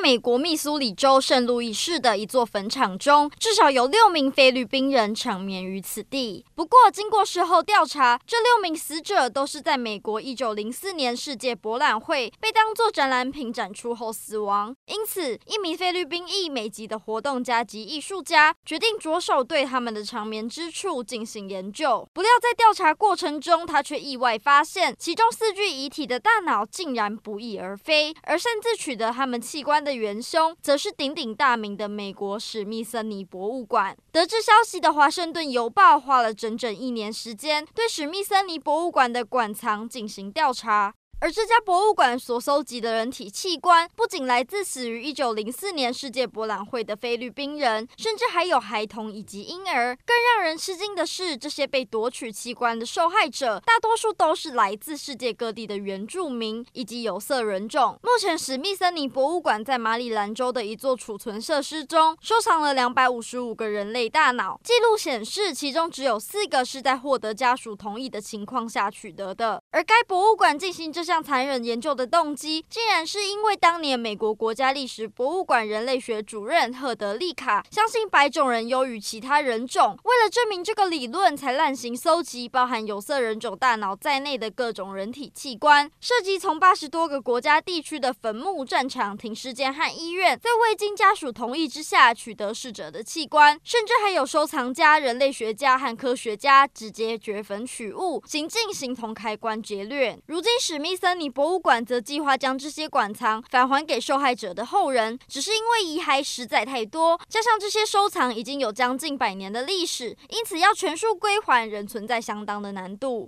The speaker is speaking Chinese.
美国密苏里州圣路易市的一座坟场中，至少有六名菲律宾人长眠于此地。不过，经过事后调查，这六名死者都是在美国一九零四年世界博览会被当作展览品展出后死亡。因此，一名菲律宾裔美籍的活动家及艺术家决定着手对他们的长眠之处进行研究。不料，在调查过程中，他却意外发现，其中四具遗体的大脑竟然不翼而飞，而擅自取得他们器官。的的元凶，则是鼎鼎大名的美国史密森尼博物馆。得知消息的《华盛顿邮报》花了整整一年时间，对史密森尼博物馆的馆藏进行调查。而这家博物馆所搜集的人体器官，不仅来自死于一九零四年世界博览会的菲律宾人，甚至还有孩童以及婴儿。更让人吃惊的是，这些被夺取器官的受害者，大多数都是来自世界各地的原住民以及有色人种。目前，史密森尼博物馆在马里兰州的一座储存设施中，收藏了两百五十五个人类大脑。记录显示，其中只有四个是在获得家属同意的情况下取得的。而该博物馆进行这项。这项残忍研究的动机，竟然是因为当年美国国家历史博物馆人类学主任赫德利卡相信白种人优于其他人种，为了证明这个理论，才滥行搜集包含有色人种大脑在内的各种人体器官，涉及从八十多个国家地区的坟墓、战场、停尸间和医院，在未经家属同意之下取得逝者的器官，甚至还有收藏家、人类学家和科学家直接掘坟取物，行径形同开棺劫掠。如今史密森尼博物馆则计划将这些馆藏返还给受害者的后人，只是因为遗骸实在太多，加上这些收藏已经有将近百年的历史，因此要全数归还仍存在相当的难度。